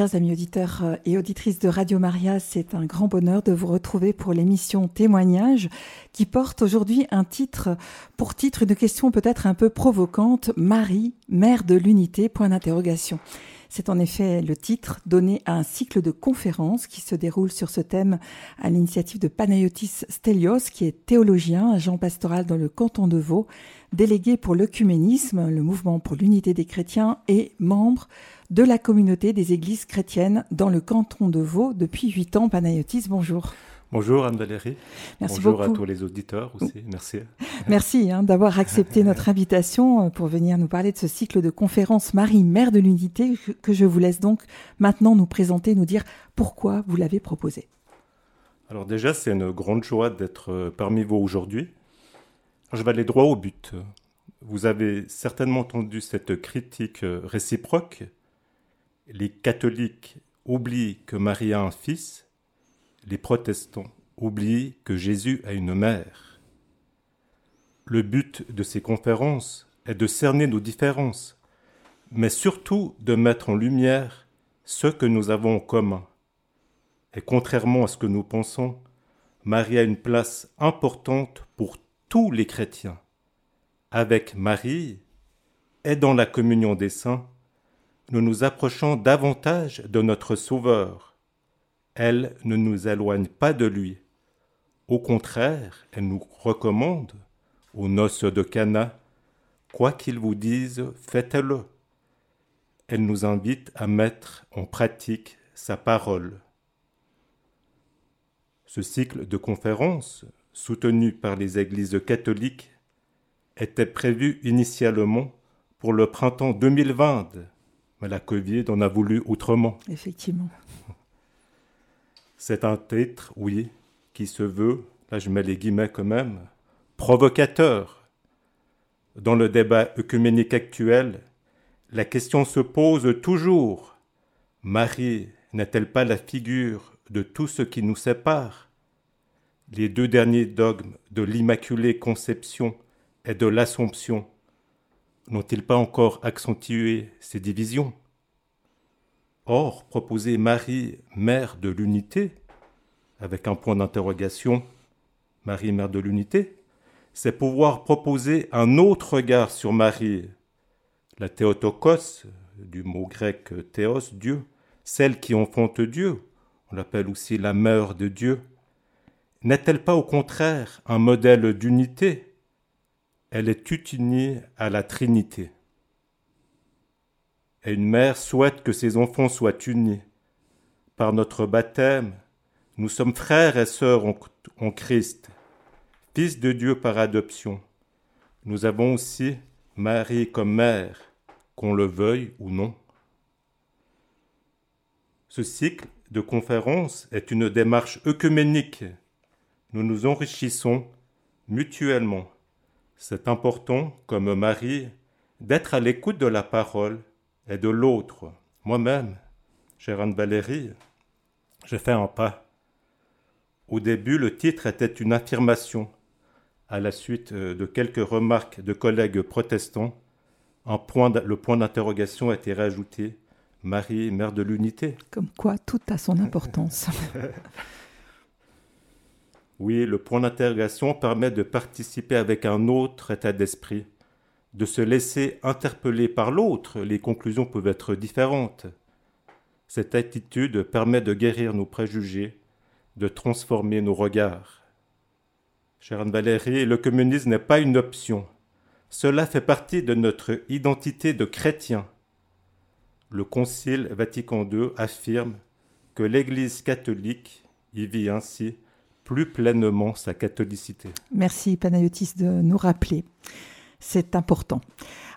Chers amis auditeurs euh, et auditrices de Radio Maria, c'est un grand bonheur de vous retrouver pour l'émission Témoignage qui porte aujourd'hui un titre, pour titre une question peut-être un peu provocante, Marie, mère de l'unité, point d'interrogation. C'est en effet le titre donné à un cycle de conférences qui se déroule sur ce thème à l'initiative de Panayotis Stelios, qui est théologien, agent pastoral dans le canton de Vaud, délégué pour l'œcuménisme, le mouvement pour l'unité des chrétiens et membre de la communauté des églises chrétiennes dans le canton de Vaud depuis huit ans. Panayotis, bonjour. Bonjour Anne-Valérie. Merci Bonjour à tous les auditeurs aussi. Merci. Merci hein, d'avoir accepté notre invitation euh, pour venir nous parler de ce cycle de conférences Marie, Mère de l'Unité, que je vous laisse donc maintenant nous présenter, nous dire pourquoi vous l'avez proposé. Alors déjà, c'est une grande joie d'être euh, parmi vous aujourd'hui. Je vais aller droit au but. Vous avez certainement entendu cette critique euh, réciproque les catholiques oublient que Marie a un fils, les protestants oublient que Jésus a une mère. Le but de ces conférences est de cerner nos différences, mais surtout de mettre en lumière ce que nous avons en commun. Et contrairement à ce que nous pensons, Marie a une place importante pour tous les chrétiens. Avec Marie et dans la communion des saints, nous nous approchons davantage de notre Sauveur. Elle ne nous éloigne pas de lui. Au contraire, elle nous recommande, aux noces de Cana, quoi qu'il vous dise, faites-le. Elle nous invite à mettre en pratique sa parole. Ce cycle de conférences, soutenu par les églises catholiques, était prévu initialement pour le printemps 2020 mais la Covid en a voulu autrement. Effectivement. C'est un titre, oui, qui se veut, là je mets les guillemets quand même, provocateur. Dans le débat œcuménique actuel, la question se pose toujours. Marie n'est-elle pas la figure de tout ce qui nous sépare? Les deux derniers dogmes de l'Immaculée Conception et de l'Assomption n'ont-ils pas encore accentué ces divisions? Or, proposer Marie, mère de l'unité, avec un point d'interrogation, Marie, mère de l'unité, c'est pouvoir proposer un autre regard sur Marie, la théotokos, du mot grec théos, Dieu, celle qui enfante Dieu, on l'appelle aussi la mère de Dieu, n'est-elle pas au contraire un modèle d'unité? Elle est unie à la Trinité. Et une mère souhaite que ses enfants soient unis. Par notre baptême, nous sommes frères et sœurs en, Christ, fils de Dieu par adoption. Nous avons aussi Marie comme mère, qu'on le veuille ou non. Ce cycle de conférences est une démarche œcuménique. Nous nous enrichissons mutuellement c'est important, comme Marie, d'être à l'écoute de la parole et de l'autre. Moi-même, chère Anne-Valérie, j'ai fait un pas. Au début, le titre était une affirmation. À la suite euh, de quelques remarques de collègues protestants, un point le point d'interrogation a été rajouté. Marie, mère de l'unité. Comme quoi, tout a son importance. Oui, le point d'interrogation permet de participer avec un autre état d'esprit, de se laisser interpeller par l'autre. Les conclusions peuvent être différentes. Cette attitude permet de guérir nos préjugés, de transformer nos regards. Chère Anne-Valérie, le communisme n'est pas une option. Cela fait partie de notre identité de chrétien. Le Concile Vatican II affirme que l'Église catholique y vit ainsi plus pleinement sa catholicité. Merci Panayotis de nous rappeler. C'est important.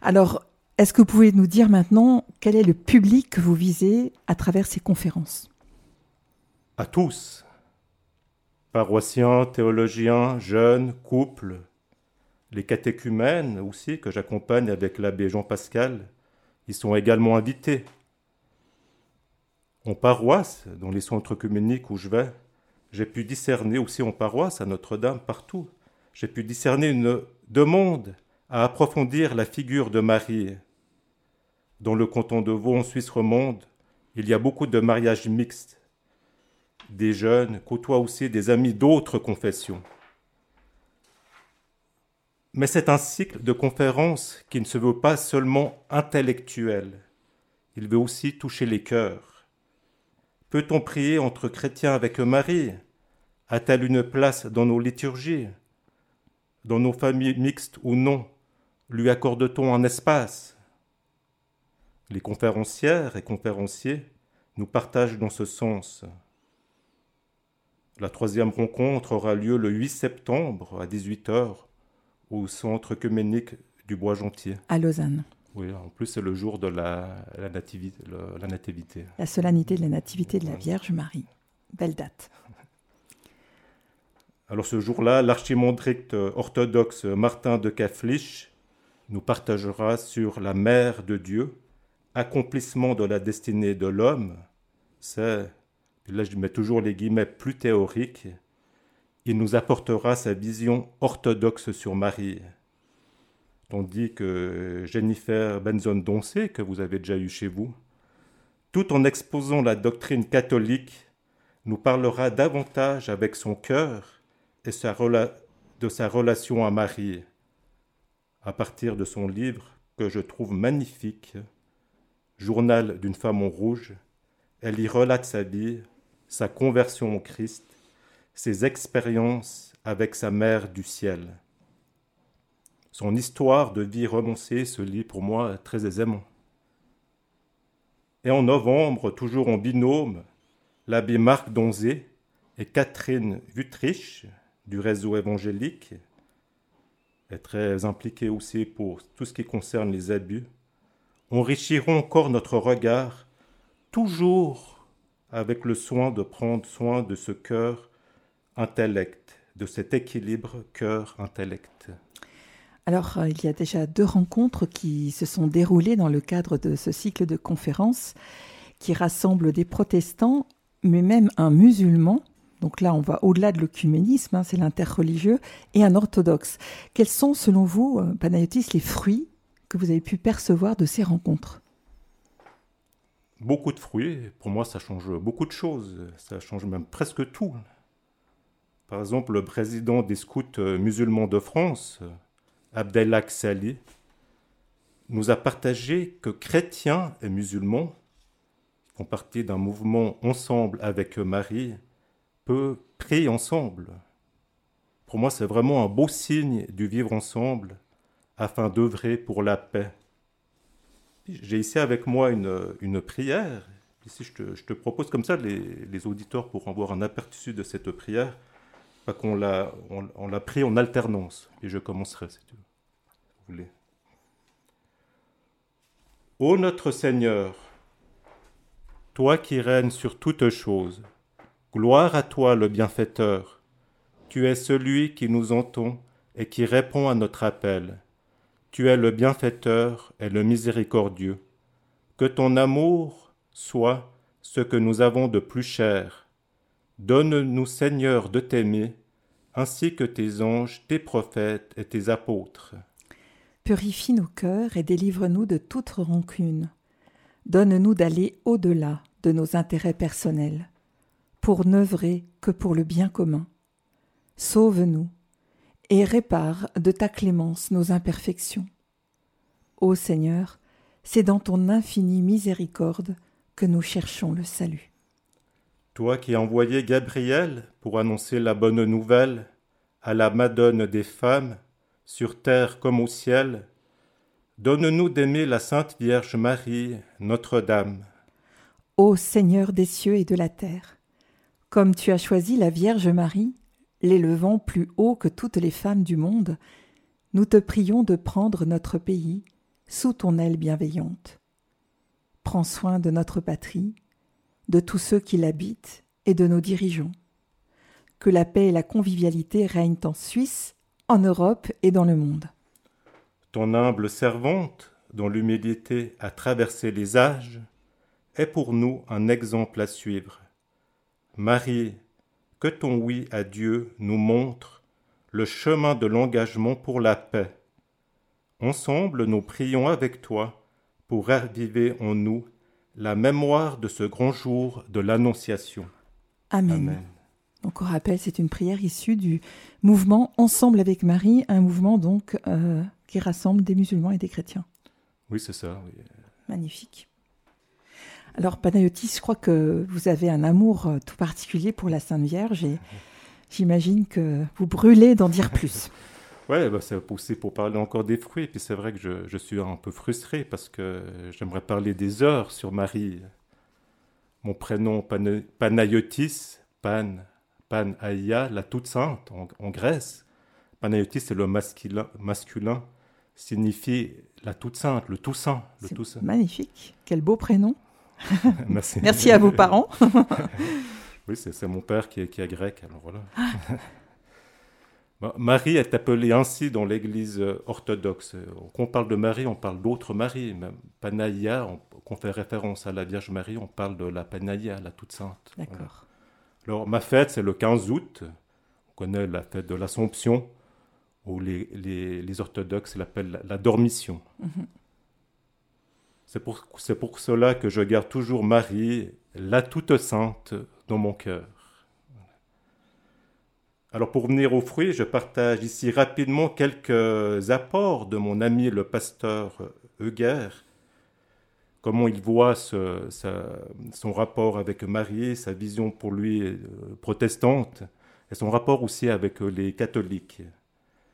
Alors, est-ce que vous pouvez nous dire maintenant quel est le public que vous visez à travers ces conférences? À tous. Paroissiens, théologiens, jeunes, couples, les catéchumènes aussi, que j'accompagne avec l'abbé Jean Pascal, ils sont également invités. En paroisse, dans les centres communiques où je vais, j'ai pu discerner aussi en paroisse à Notre-Dame, partout, j'ai pu discerner une demande à approfondir la figure de Marie. Dans le canton de Vaud, en Suisse romande, Il y a beaucoup de mariages mixtes. Des jeunes côtoient aussi des amis d'autres confessions. Mais c'est un cycle de conférences qui ne se veut pas seulement intellectuel. Il veut aussi toucher les cœurs. Peut-on prier entre chrétiens avec Marie? A-t-elle une place dans nos liturgies Dans nos familles mixtes ou non? Lui accorde-t-on un espace? Les conférencières et conférenciers nous partagent dans ce sens. La troisième rencontre aura lieu le 8 septembre à 18h au centre œcuménique du Bois-Jontier. À Lausanne. Oui, en plus c'est le jour de la, nativité, la nativité. La solennité de la nativité de la Vierge Marie. Belle date. Alors ce jour-là, l'archimandrite orthodoxe Martin de Kaflich nous partagera sur la mère de Dieu, accomplissement de la destinée de l'homme. C'est, là je mets toujours les guillemets plus théoriques, il nous apportera sa vision orthodoxe sur Marie. Tandis que Jennifer Benzon Doncé, que vous avez déjà eu chez vous, tout en exposant la doctrine catholique, nous parlera davantage avec son cœur et de sa relation à Marie, à partir de son livre que je trouve magnifique, Journal d'une femme en rouge. Elle y relate sa vie, sa conversion au Christ ses expériences avec sa mère du ciel. Son histoire de vie renoncée se lit pour moi très aisément. Et en novembre, toujours en binôme, l'abbé Marc Donzé et Catherine Vutrich du réseau évangélique, est très impliquée aussi pour tout ce qui concerne les abus, enrichiront encore notre regard, toujours avec le soin de prendre soin de ce cœur intellect, de cet équilibre cœur-intellect alors, euh, il y a déjà deux rencontres qui se sont déroulées dans le cadre de ce cycle de conférences qui rassemblent des protestants, mais même un musulman. Donc là, on va au-delà de l'œcuménisme, hein, c'est l'interreligieux, et un orthodoxe. Quels sont, selon vous, euh, Panayotis, les fruits que vous avez pu percevoir de ces rencontres? Beaucoup de fruits. Pour moi, ça change beaucoup de choses. Ça change même presque tout. Par exemple, le président des scouts euh, musulmans de France, euh, Abdelak Sali, nous a partagé que chrétiens et musulmans, font partie d'un mouvement ensemble avec Marie, peuvent prier ensemble. Pour moi, c'est vraiment un beau signe du vivre ensemble afin d'œuvrer pour la paix. J'ai ici avec moi une, une prière. Ici, je te, propose comme ça, les, auditeurs pourront avoir un aperçu de cette prière qu'on l'a, on, l'a en alternance. Et je commencerai, si tu voulez. Ô notre Seigneur, toi qui règnes sur toutes choses, gloire à toi le bienfaiteur. Tu es celui qui nous entend et qui répond à notre appel. Tu es le bienfaiteur et le miséricordieux. Que ton amour soit ce que nous avons de plus cher Donne-nous, Seigneur, de t'aimer, ainsi que tes anges, tes prophètes et tes apôtres. Purifie nos cœurs et délivre-nous de toute rancune. Donne-nous d'aller au-delà de nos intérêts personnels, pour n'œuvrer que pour le bien commun. Sauve-nous et répare de ta clémence nos imperfections. Ô Seigneur, c'est dans ton infinie miséricorde que nous cherchons le salut. Toi qui as envoyé Gabriel pour annoncer la bonne nouvelle à la Madone des femmes, sur terre comme au ciel, donne-nous d'aimer la Sainte Vierge Marie, Notre-Dame. Ô Seigneur des cieux et de la terre, comme tu as choisi la Vierge Marie, l'élevant plus haut que toutes les femmes du monde, nous te prions de prendre notre pays sous ton aile bienveillante. Prends soin de notre patrie, de tous ceux qui l'habitent et de nos dirigeants. Que la paix et la convivialité règnent en Suisse, en Europe et dans le monde. Ton humble servante, dont l'humilité a traversé les âges, est pour nous un exemple à suivre. Marie, que ton oui à Dieu nous montre le chemin de l'engagement pour la paix. Ensemble, nous prions avec toi pour raviver en nous la mémoire de ce grand jour de l'Annonciation. Amen. Donc on rappelle, c'est une prière issue du mouvement Ensemble avec Marie, un mouvement donc euh, qui rassemble des musulmans et des chrétiens. Oui, c'est ça. Magnifique. Alors Panayotis, je crois que vous avez un amour euh, tout particulier pour la Sainte Vierge et j'imagine que vous brûlez d'en dire plus. Ouais, bah, c'est aussi pour parler encore des fruits. Puis c'est vrai que je, je, suis un peu frustré parce que j'aimerais parler des heures sur Marie. Mon prénom Panayotis, Pan, Pan Aïa, la toute sainte en, Grèce. Panayotis, c'est le masculin, masculin, signifie la toute sainte, le tout saint. Le tout saint. Magnifique, quel beau prénom. Merci. Merci à vos parents. oui, c'est mon père qui est, qui est grec, alors voilà. Marie est appelée ainsi dans l'Église orthodoxe. Quand on parle de Marie, on parle d'autres Marie. Même Panaïa, on, fait référence à la Vierge Marie, on parle de la Panaïa, la toute sainte. D'accord. Alors, ma fête, c'est le 15 août. On connaît la fête de l'Assomption, où les, les, orthodoxes l'appellent la, dormition. Mhm. C'est pour, pour cela que je garde toujours Marie, la toute sainte, dans mon cœur. Alors pour venir aux fruits, je partage ici rapidement quelques apports de mon ami le pasteur Euguer, comment il voit son rapport avec Marie, sa vision pour lui euh, protestante, et son rapport aussi avec les catholiques.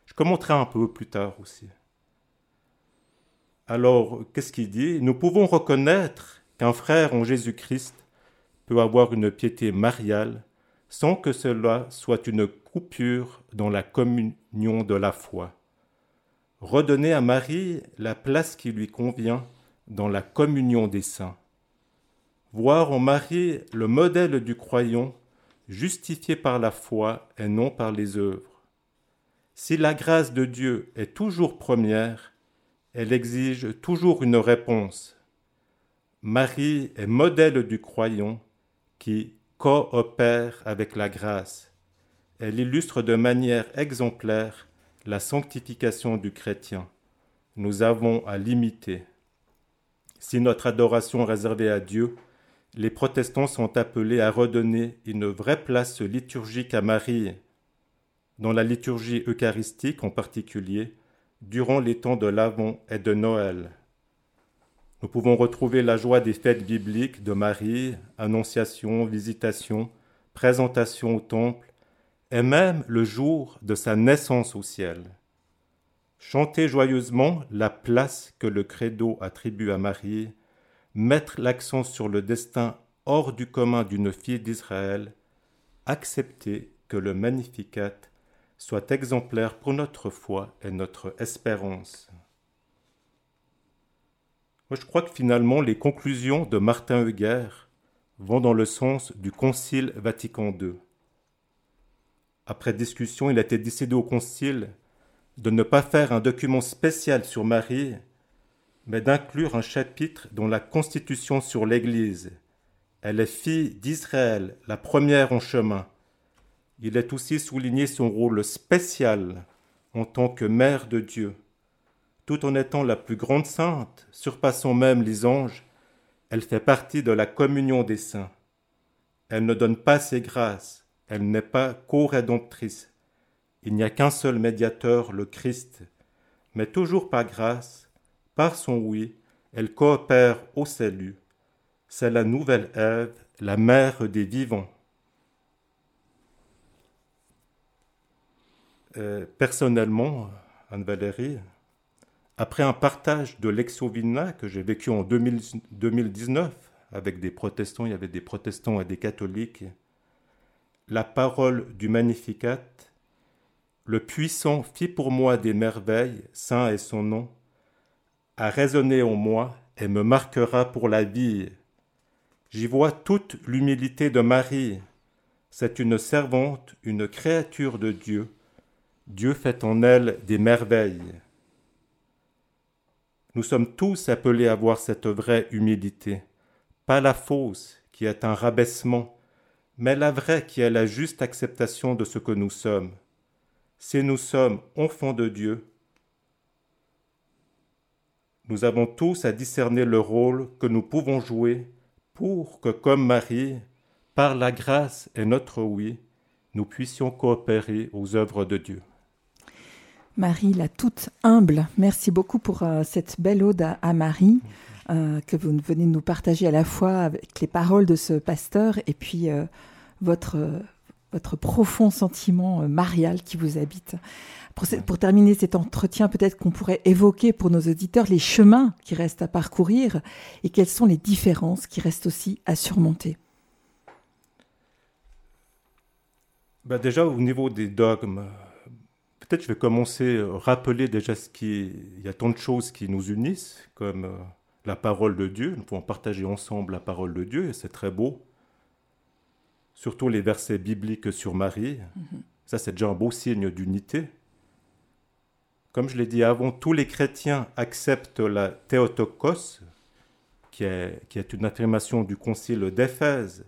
Je commenterai un peu plus tard aussi. Alors, qu'est-ce qu'il dit? Nous pouvons reconnaître qu'un frère en Jésus-Christ peut avoir une piété mariale sans que cela soit une coupure dans la communion de la foi. Redonner à Marie la place qui lui convient dans la communion des saints. Voir en Marie le modèle du croyant justifié par la foi et non par les œuvres. Si la grâce de Dieu est toujours première, elle exige toujours une réponse. Marie est modèle du croyant qui coopère avec la grâce elle illustre de manière exemplaire la sanctification du chrétien. Nous avons à l'imiter. Si notre adoration réservée à Dieu, les protestants sont appelés à redonner une vraie place liturgique à Marie, dans la liturgie eucharistique en particulier, durant les temps de l'Avent et de Noël. Nous pouvons retrouver la joie des fêtes bibliques de Marie, Annonciation, Visitation, Présentation au Temple, et même le jour de sa naissance au ciel. Chanter joyeusement la place que le credo attribue à Marie, mettre l'accent sur le destin hors du commun d'une fille d'Israël, accepter que le Magnificat soit exemplaire pour notre foi et notre espérance. Moi, je crois que finalement, les conclusions de Martin Heger vont dans le sens du Concile Vatican II. Après discussion, il a été décidé au Concile de ne pas faire un document spécial sur Marie, mais d'inclure un chapitre dans la Constitution sur l'Église. Elle est fille d'Israël, la première en chemin. Il est aussi souligné son rôle spécial en tant que mère de Dieu. Tout en étant la plus grande sainte, surpassant même les anges, elle fait partie de la communion des saints. Elle ne donne pas ses grâces, elle n'est pas co-rédemptrice. Il n'y a qu'un seul médiateur, le Christ. Mais toujours par grâce, par son oui, elle coopère au salut. C'est la nouvelle Ève, la mère des vivants. Personnellement, Anne-Valérie, après un partage de l'exovina que j'ai vécu en 2019 avec des protestants, il y avait des protestants et des catholiques, la parole du Magnificat. Le puissant fit pour moi des merveilles, saint est son nom, a résonné en moi et me marquera pour la vie. J'y vois toute l'humilité de Marie. C'est une servante, une créature de Dieu. Dieu fait en elle des merveilles. Nous sommes tous appelés à voir cette vraie humilité, pas la fausse qui est un rabaissement, mais la vraie qui est la juste acceptation de ce que nous sommes. Si nous sommes enfants de Dieu, nous avons tous à discerner le rôle que nous pouvons jouer pour que, comme Marie, par la grâce et notre oui, nous puissions coopérer aux œuvres de Dieu. Marie, la toute humble, merci beaucoup pour euh, cette belle ode à, Marie euh, que vous venez de nous partager à la fois avec les paroles de ce pasteur et puis euh, votre, votre profond sentiment marial qui vous habite. Pour, terminer cet entretien, peut-être qu'on pourrait évoquer pour nos auditeurs les chemins qui restent à parcourir et quelles sont les différences qui restent aussi à surmonter. Ben déjà au niveau des dogmes, peut-être je vais commencer à rappeler déjà ce qui... Il y a tant de choses qui nous unissent, comme euh, la parole de Dieu. Nous pouvons partager ensemble la parole de Dieu et c'est très beau. Surtout les versets bibliques sur Marie. Mm-hmm. Ça, c'est déjà un beau signe d'unité. Comme je l'ai dit avant, tous les chrétiens acceptent la Théotokos, qui est, qui est une affirmation du concile d'Éphèse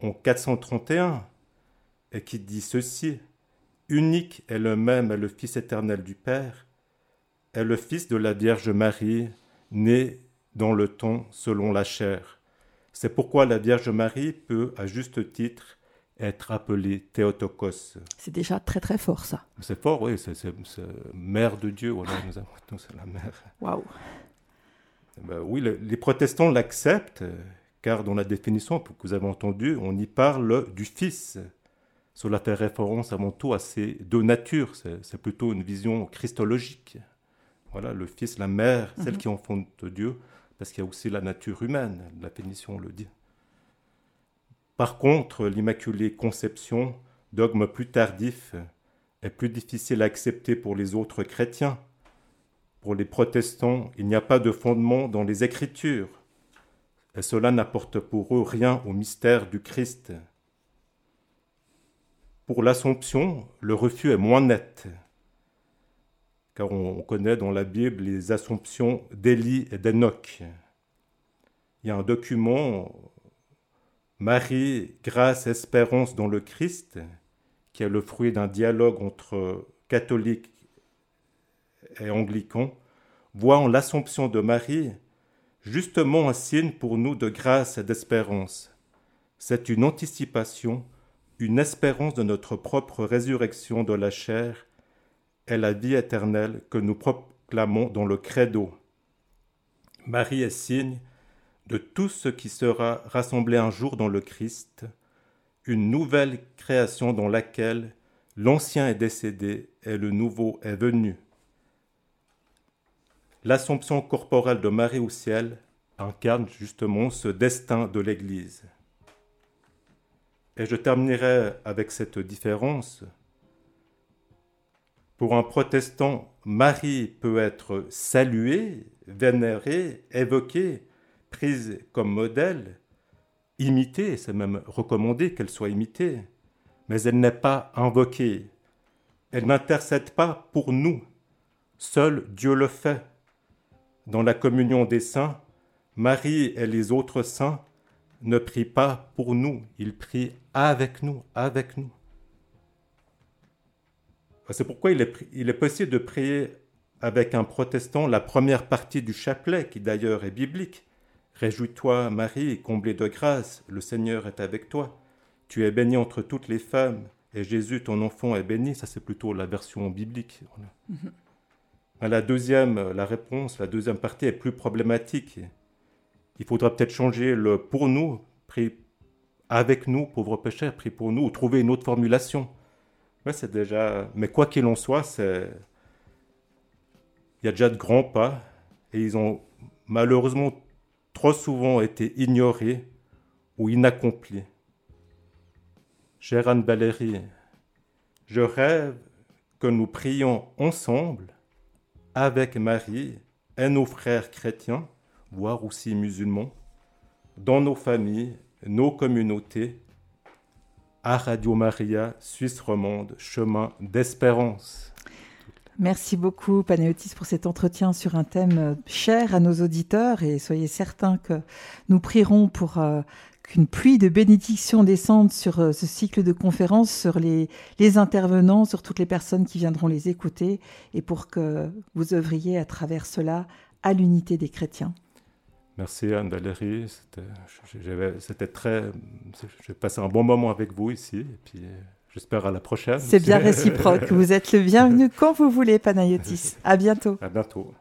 en 431, et qui dit ceci Unique est le même est le Fils éternel du Père, est le Fils de la Vierge Marie, né dans le temps selon la chair. C'est pourquoi la Vierge Marie peut, à juste titre, être appelé Théotokos. C'est déjà très très fort ça. C'est fort, oui, c'est mère de Dieu, voilà, nous avons la mère. Waouh. Ben oui, les protestants l'acceptent, car dans la définition que vous avez entendue, on y parle du Fils. Cela fait référence avant tout à ces deux natures, c'est plutôt une vision christologique. Voilà, le Fils, la mère, celle mhm. qui enfante Dieu, parce qu'il y a aussi la nature humaine, la définition le dit. Par contre, l'Immaculée Conception, dogme plus tardif, est plus difficile à accepter pour les autres chrétiens. Pour les protestants, il n'y a pas de fondement dans les Écritures, et cela n'apporte pour eux rien au mystère du Christ. Pour l'Assomption, le refus est moins net, car on connaît dans la Bible les Assomptions d'Élie et d'Enoch. Il y a un document Marie, grâce, espérance dans le Christ, qui est le fruit d'un dialogue entre catholiques et anglicans, voit en l'Assomption de Marie justement un signe pour nous de grâce et d'espérance. C'est une anticipation, une espérance de notre propre résurrection de la chair et la vie éternelle que nous proclamons dans le credo. Marie est signe de tout ce qui sera rassemblé un jour dans le Christ, une nouvelle création dans laquelle l'ancien est décédé et le nouveau est venu. L'assomption corporelle de Marie au ciel incarne justement ce destin de l'Église. Et je terminerai avec cette différence. Pour un protestant, Marie peut être saluée, vénérée, évoquée, prise comme modèle, imitée, c'est même recommandé qu'elle soit imitée, mais elle n'est pas invoquée. Elle n'intercède pas pour nous. Seul Dieu le fait. Dans la communion des saints, Marie et les autres saints ne prient pas pour nous, ils prient avec nous, avec nous. C'est pourquoi il est, il est possible de prier avec un protestant la première partie du chapelet, qui d'ailleurs est biblique, Réjouis-toi, Marie, comblée de grâce, le Seigneur est avec toi. Tu es bénie entre toutes les femmes, et Jésus, ton enfant, est béni. Ça, c'est plutôt la version biblique. Mhm. La deuxième, la réponse, la deuxième partie est plus problématique. Il faudra peut-être changer le pour nous, avec nous, pauvres pécheurs, prie pour nous, ou trouver une autre formulation. Mais c'est déjà. Mais quoi qu'il en soit, c'est. Il y a déjà de grands pas, et ils ont malheureusement trop souvent été ignorés ou inaccomplis. Chère Anne Valérie, je rêve que nous prions ensemble avec Marie et nos frères chrétiens, voire aussi musulmans, dans nos familles, nos communautés, à Radio Maria, Suisse romande, chemin d'espérance. Merci beaucoup, Panéotis, pour cet entretien sur un thème euh, cher à nos auditeurs et soyez certains que nous prierons pour euh, qu'une pluie de bénédictions descende sur euh, ce cycle de conférences, sur les, les, intervenants, sur toutes les personnes qui viendront les écouter et pour que vous œuvriez à travers cela à l'unité des chrétiens. Merci Anne-Valérie, c'était très... J'ai passé un bon moment avec vous ici, et puis j'espère à la prochaine. C'est bien réciproque, vous êtes le bienvenu quand vous voulez, Panayotis. À bientôt. À bientôt.